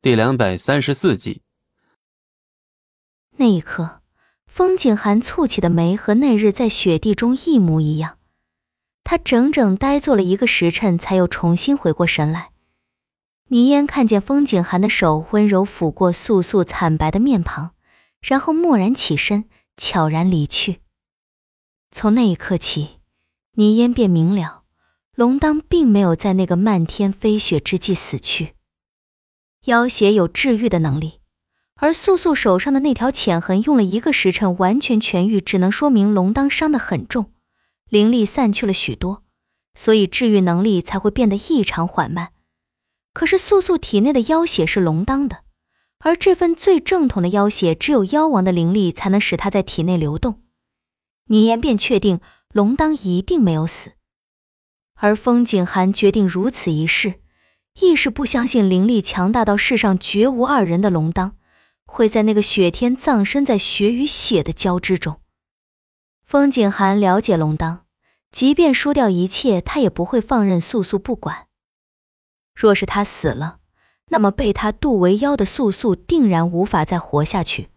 第两百三十四集。那一刻，风景寒蹙起的眉和那日在雪地中一模一样。他整整呆坐了一个时辰，才又重新回过神来。倪烟看见风景寒的手温柔抚过素素惨白的面庞，然后蓦然起身，悄然离去。从那一刻起，倪烟便明了，龙当并没有在那个漫天飞雪之际死去。妖邪有治愈的能力，而素素手上的那条浅痕用了一个时辰完全痊愈，只能说明龙当伤得很重。灵力散去了许多，所以治愈能力才会变得异常缓慢。可是素素体内的妖血是龙当的，而这份最正统的妖血，只有妖王的灵力才能使它在体内流动。倪言便确定龙当一定没有死，而风景寒决定如此一试，亦是不相信灵力强大到世上绝无二人的龙当，会在那个雪天葬身在雪与血的交织中。风景寒了解龙当，即便输掉一切，他也不会放任素素不管。若是他死了，那么被他渡为妖的素素定然无法再活下去。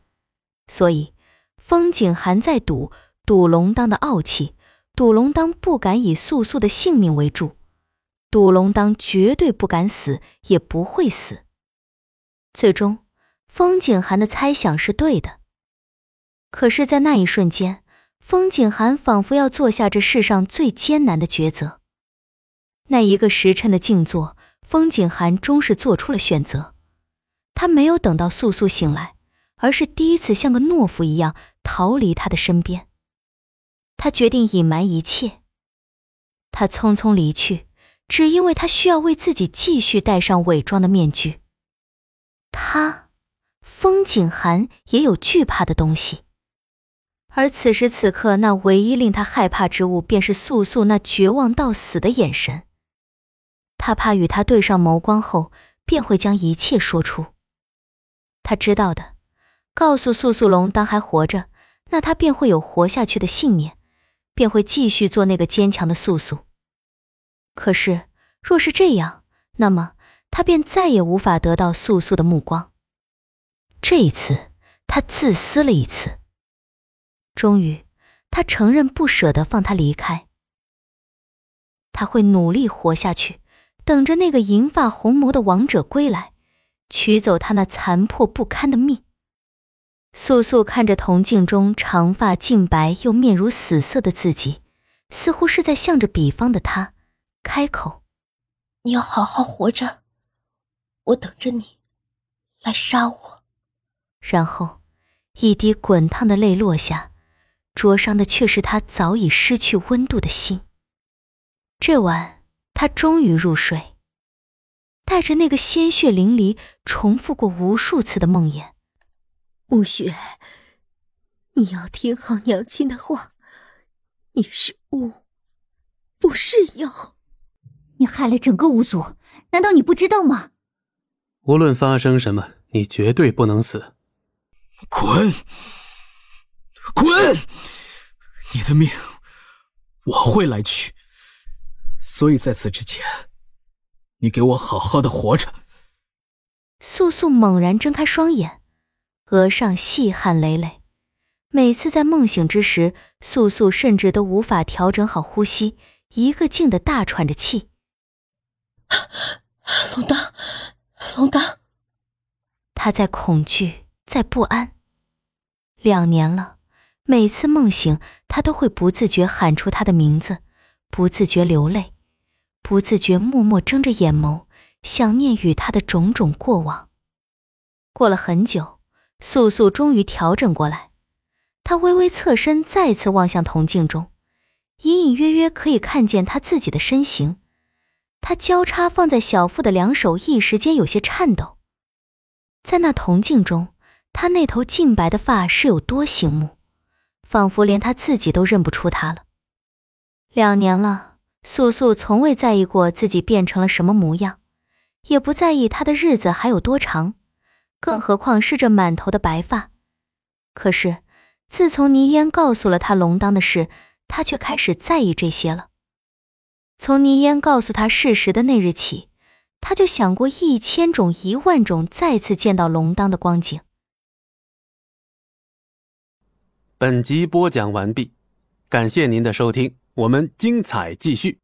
所以，风景寒在赌赌龙当的傲气，赌龙当不敢以素素的性命为注，赌龙当绝对不敢死，也不会死。最终，风景寒的猜想是对的。可是，在那一瞬间。风景寒仿佛要做下这世上最艰难的抉择。那一个时辰的静坐，风景寒终是做出了选择。他没有等到素素醒来，而是第一次像个懦夫一样逃离他的身边。他决定隐瞒一切。他匆匆离去，只因为他需要为自己继续戴上伪装的面具。他，风景寒也有惧怕的东西。而此时此刻，那唯一令他害怕之物，便是素素那绝望到死的眼神。他怕与他对上眸光后，便会将一切说出。他知道的，告诉素素龙当还活着，那他便会有活下去的信念，便会继续做那个坚强的素素。可是，若是这样，那么他便再也无法得到素素的目光。这一次，他自私了一次。终于，他承认不舍得放他离开。他会努力活下去，等着那个银发红眸的王者归来，取走他那残破不堪的命。素素看着铜镜中长发净白又面如死色的自己，似乎是在向着彼方的他开口：“你要好好活着，我等着你来杀我。”然后，一滴滚烫的泪落下。灼伤的却是他早已失去温度的心。这晚，他终于入睡，带着那个鲜血淋漓、重复过无数次的梦魇。暮雪，你要听好娘亲的话，你是巫，不是妖。你害了整个五族，难道你不知道吗？无论发生什么，你绝对不能死。滚！滚！你的命我会来取，所以在此之前，你给我好好的活着。素素猛然睁开双眼，额上细汗累累。每次在梦醒之时，素素甚至都无法调整好呼吸，一个劲的大喘着气。龙当，龙当，他在恐惧，在不安。两年了。每次梦醒，他都会不自觉喊出他的名字，不自觉流泪，不自觉默默睁着眼眸，想念与他的种种过往。过了很久，素素终于调整过来，她微微侧身，再次望向铜镜中，隐隐约约可以看见她自己的身形。他交叉放在小腹的两手一时间有些颤抖。在那铜镜中，他那头净白的发是有多醒目。仿佛连他自己都认不出他了。两年了，素素从未在意过自己变成了什么模样，也不在意他的日子还有多长，更何况是这满头的白发。可是，自从倪烟告诉了他龙当的事，他却开始在意这些了。从倪烟告诉他事实的那日起，他就想过一千种、一万种再次见到龙当的光景。本集播讲完毕，感谢您的收听，我们精彩继续。